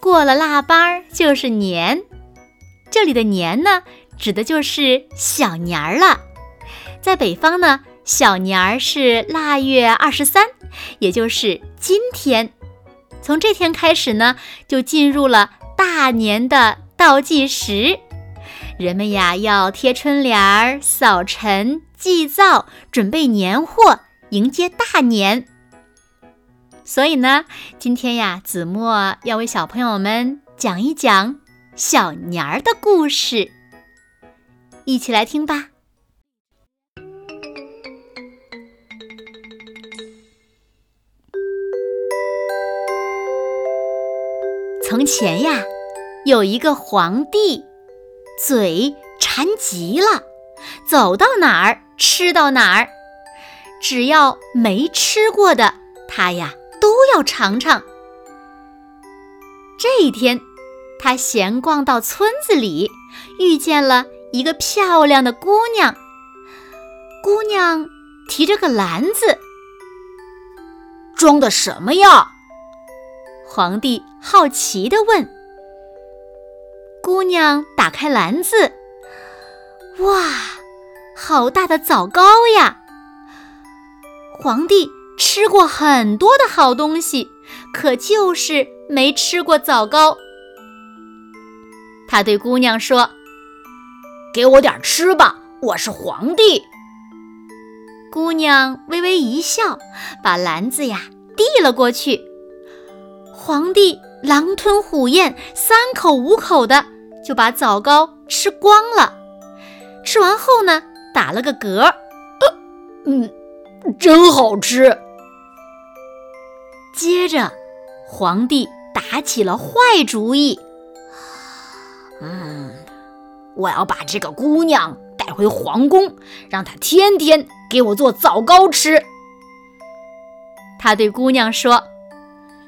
过了腊八儿就是年，这里的年呢，指的就是小年儿了。在北方呢，小年儿是腊月二十三，也就是今天。从这天开始呢，就进入了大年的倒计时。人们呀，要贴春联儿、扫尘、祭灶，准备年货，迎接大年。所以呢，今天呀，子墨要为小朋友们讲一讲小年儿的故事，一起来听吧。从前呀，有一个皇帝，嘴馋极了，走到哪儿吃到哪儿，只要没吃过的，他呀。都要尝尝。这一天，他闲逛到村子里，遇见了一个漂亮的姑娘。姑娘提着个篮子，装的什么呀？皇帝好奇地问。姑娘打开篮子，哇，好大的枣糕呀！皇帝。吃过很多的好东西，可就是没吃过枣糕。他对姑娘说：“给我点吃吧，我是皇帝。”姑娘微微一笑，把篮子呀递了过去。皇帝狼吞虎咽，三口五口的就把枣糕吃光了。吃完后呢，打了个嗝，呃嗯，真好吃。接着，皇帝打起了坏主意。嗯，我要把这个姑娘带回皇宫，让她天天给我做枣糕吃。他对姑娘说：“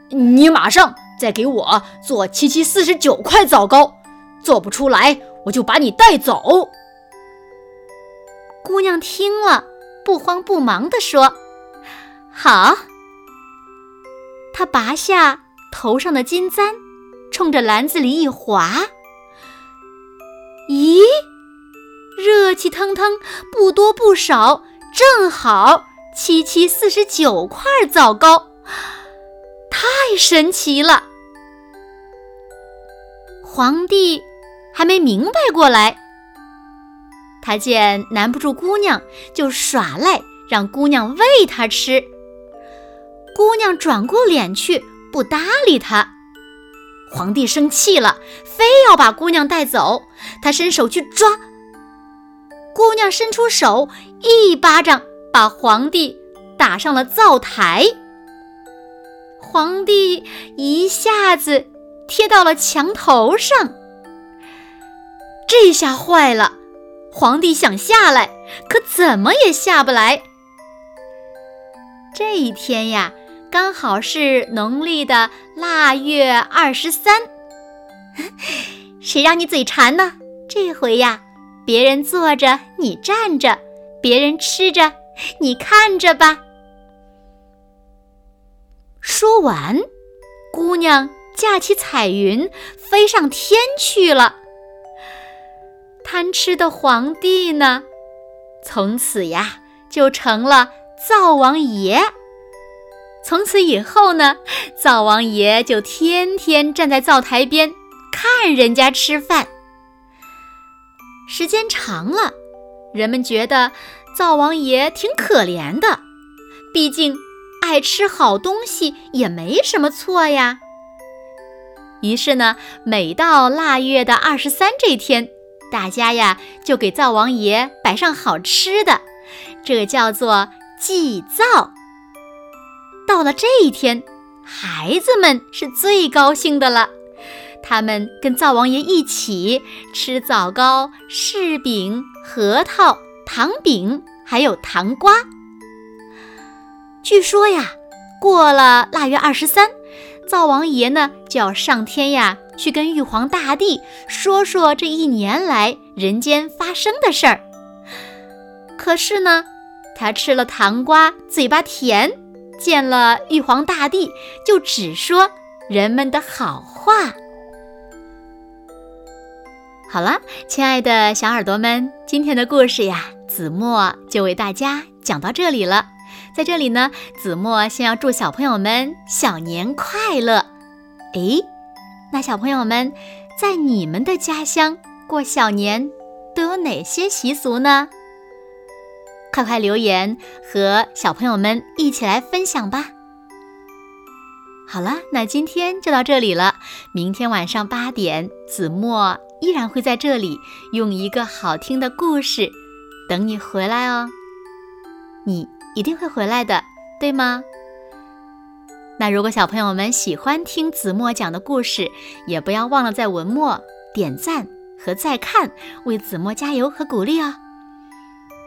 你马上再给我做七七四十九块枣糕，做不出来我就把你带走。”姑娘听了，不慌不忙地说：“好。”他拔下头上的金簪，冲着篮子里一划，咦，热气腾腾，不多不少，正好七七四十九块枣糕，太神奇了！皇帝还没明白过来，他见难不住姑娘，就耍赖，让姑娘喂他吃。姑娘转过脸去，不搭理他。皇帝生气了，非要把姑娘带走。他伸手去抓，姑娘伸出手，一巴掌把皇帝打上了灶台。皇帝一下子贴到了墙头上。这下坏了，皇帝想下来，可怎么也下不来。这一天呀。刚好是农历的腊月二十三，谁让你嘴馋呢？这回呀，别人坐着你站着，别人吃着你看着吧。说完，姑娘架起彩云飞上天去了。贪吃的皇帝呢，从此呀就成了灶王爷。从此以后呢，灶王爷就天天站在灶台边看人家吃饭。时间长了，人们觉得灶王爷挺可怜的，毕竟爱吃好东西也没什么错呀。于是呢，每到腊月的二十三这天，大家呀就给灶王爷摆上好吃的，这叫做祭灶。到了这一天，孩子们是最高兴的了。他们跟灶王爷一起吃枣糕、柿饼、核桃、糖饼，还有糖瓜。据说呀，过了腊月二十三，灶王爷呢就要上天呀，去跟玉皇大帝说说这一年来人间发生的事儿。可是呢，他吃了糖瓜，嘴巴甜，见了玉皇大帝就只说人们的好话。好了，亲爱的小耳朵们，今天的故事呀，子墨就为大家讲到这里了。在这里呢，子墨先要祝小朋友们小年快乐。诶，那小朋友们在你们的家乡过小年都有哪些习俗呢？快快留言和小朋友们一起来分享吧。好了，那今天就到这里了。明天晚上八点，子墨依然会在这里用一个好听的故事等你回来哦。你。一定会回来的，对吗？那如果小朋友们喜欢听子墨讲的故事，也不要忘了在文末点赞和再看，为子墨加油和鼓励哦。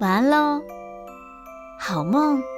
晚安喽，好梦。